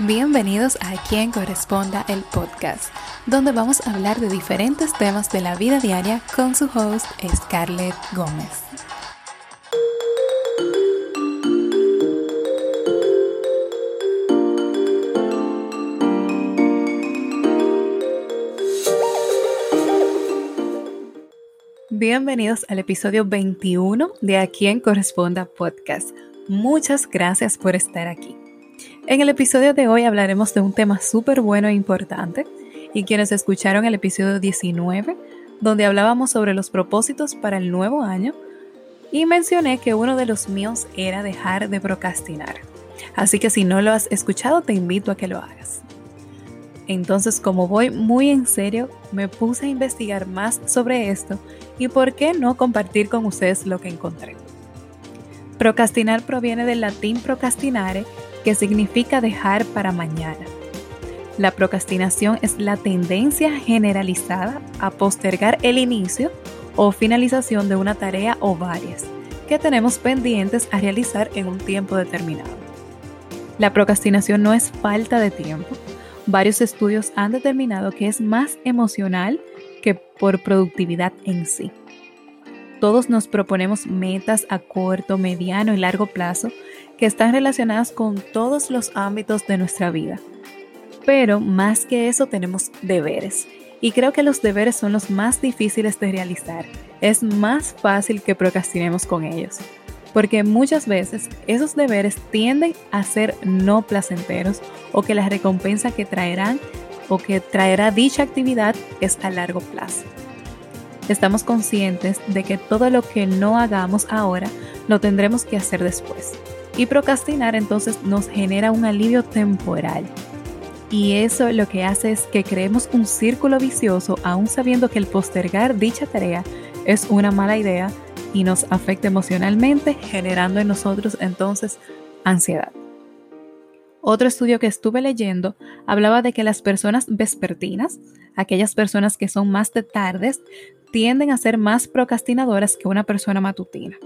Bienvenidos a Quien Corresponda el podcast, donde vamos a hablar de diferentes temas de la vida diaria con su host Scarlett Gómez. Bienvenidos al episodio 21 de A Quien Corresponda Podcast. Muchas gracias por estar aquí. En el episodio de hoy hablaremos de un tema súper bueno e importante y quienes escucharon el episodio 19, donde hablábamos sobre los propósitos para el nuevo año, y mencioné que uno de los míos era dejar de procrastinar. Así que si no lo has escuchado, te invito a que lo hagas. Entonces, como voy muy en serio, me puse a investigar más sobre esto y por qué no compartir con ustedes lo que encontré. Procrastinar proviene del latín procrastinare, que significa dejar para mañana. La procrastinación es la tendencia generalizada a postergar el inicio o finalización de una tarea o varias que tenemos pendientes a realizar en un tiempo determinado. La procrastinación no es falta de tiempo. Varios estudios han determinado que es más emocional que por productividad en sí. Todos nos proponemos metas a corto, mediano y largo plazo que están relacionadas con todos los ámbitos de nuestra vida. Pero más que eso tenemos deberes. Y creo que los deberes son los más difíciles de realizar. Es más fácil que procrastinemos con ellos. Porque muchas veces esos deberes tienden a ser no placenteros o que la recompensa que traerán o que traerá dicha actividad es a largo plazo. Estamos conscientes de que todo lo que no hagamos ahora lo tendremos que hacer después. Y procrastinar entonces nos genera un alivio temporal. Y eso lo que hace es que creemos un círculo vicioso aún sabiendo que el postergar dicha tarea es una mala idea y nos afecta emocionalmente, generando en nosotros entonces ansiedad. Otro estudio que estuve leyendo hablaba de que las personas vespertinas, aquellas personas que son más de tardes, tienden a ser más procrastinadoras que una persona matutina.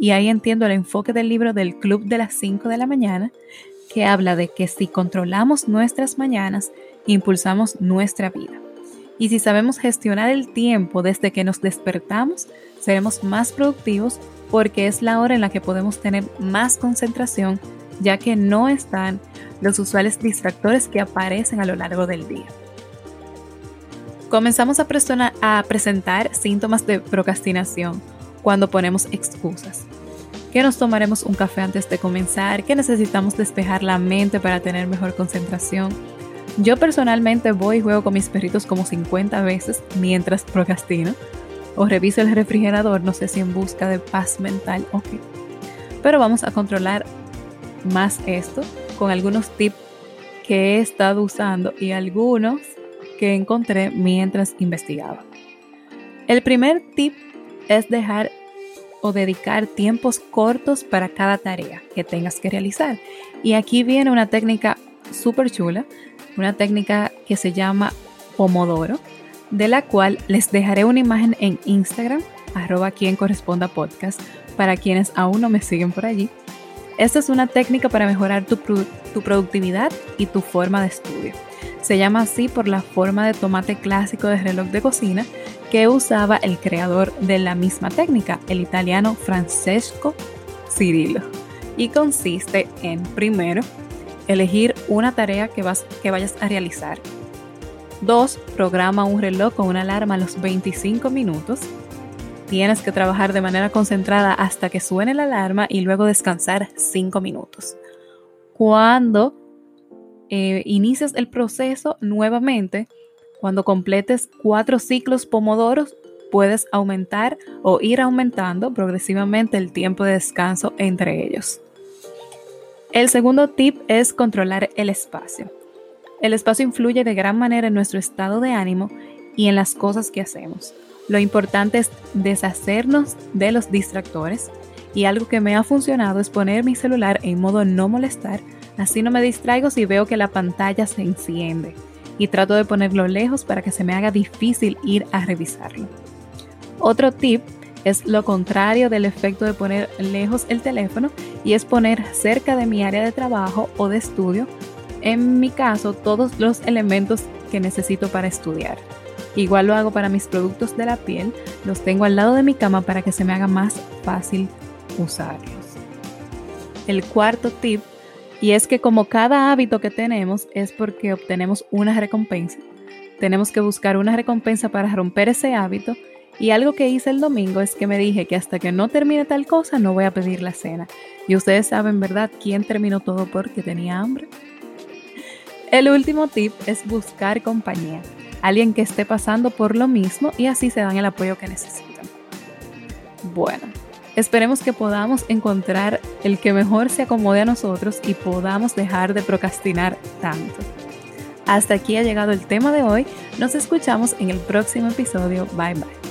Y ahí entiendo el enfoque del libro del Club de las 5 de la mañana, que habla de que si controlamos nuestras mañanas, impulsamos nuestra vida. Y si sabemos gestionar el tiempo desde que nos despertamos, seremos más productivos porque es la hora en la que podemos tener más concentración, ya que no están los usuales distractores que aparecen a lo largo del día. Comenzamos a, presentar síntomas de procrastinación cuando ponemos excusas. Que nos tomaremos un café antes de comenzar, que necesitamos despejar la mente para tener mejor concentración. Yo personalmente voy y juego con mis perritos como 50 veces mientras procrastino. O reviso el refrigerador, no sé si en busca de paz mental o qué. Pero vamos a controlar más esto con algunos tips que he estado usando y algunos que encontré mientras investigaba. El primer tip es dejar o dedicar tiempos cortos para cada tarea que tengas que realizar. Y aquí viene una técnica súper chula, una técnica que se llama Pomodoro, de la cual les dejaré una imagen en Instagram, arroba quien corresponda podcast, para quienes aún no me siguen por allí. Esta es una técnica para mejorar tu, tu productividad y tu forma de estudio. Se llama así por la forma de tomate clásico de reloj de cocina que usaba el creador de la misma técnica, el italiano Francesco Cirillo. Y consiste en, primero, elegir una tarea que, vas, que vayas a realizar. Dos, programa un reloj con una alarma a los 25 minutos. Tienes que trabajar de manera concentrada hasta que suene la alarma y luego descansar 5 minutos. Cuando eh, el proceso nuevamente, cuando completes cuatro ciclos pomodoros, puedes aumentar o ir aumentando progresivamente el tiempo de descanso entre ellos. El segundo tip es controlar el espacio. El espacio influye de gran manera en nuestro estado de ánimo y en las cosas que hacemos. Lo importante es deshacernos de los distractores y algo que me ha funcionado es poner mi celular en modo no molestar Así no me distraigo si veo que la pantalla se enciende y trato de ponerlo lejos para que se me haga difícil ir a revisarlo. Otro tip es lo contrario del efecto de poner lejos el teléfono y es poner cerca de mi área de trabajo o de estudio en mi caso, todos los elementos que necesito para estudiar. Igual lo hago para mis productos de la piel, los tengo al lado de mi cama para que se me haga más fácil usarlos. El cuarto tip, y es que como cada hábito que tenemos es porque obtenemos una recompensa, tenemos que buscar una recompensa para romper ese hábito y algo que hice el domingo es que me dije que hasta que no termine tal cosa no voy a pedir la cena. Y ustedes saben, ¿verdad?, quién terminó todo porque tenía hambre. El último tip es buscar compañía, alguien que esté pasando por lo mismo y así se dan el apoyo que necesitan. Bueno, esperemos que podamos encontrar el que mejor se acomode a nosotros y podamos dejar de procrastinar tanto. Hasta aquí ha llegado el tema de hoy. Nos escuchamos en el próximo episodio. Bye bye.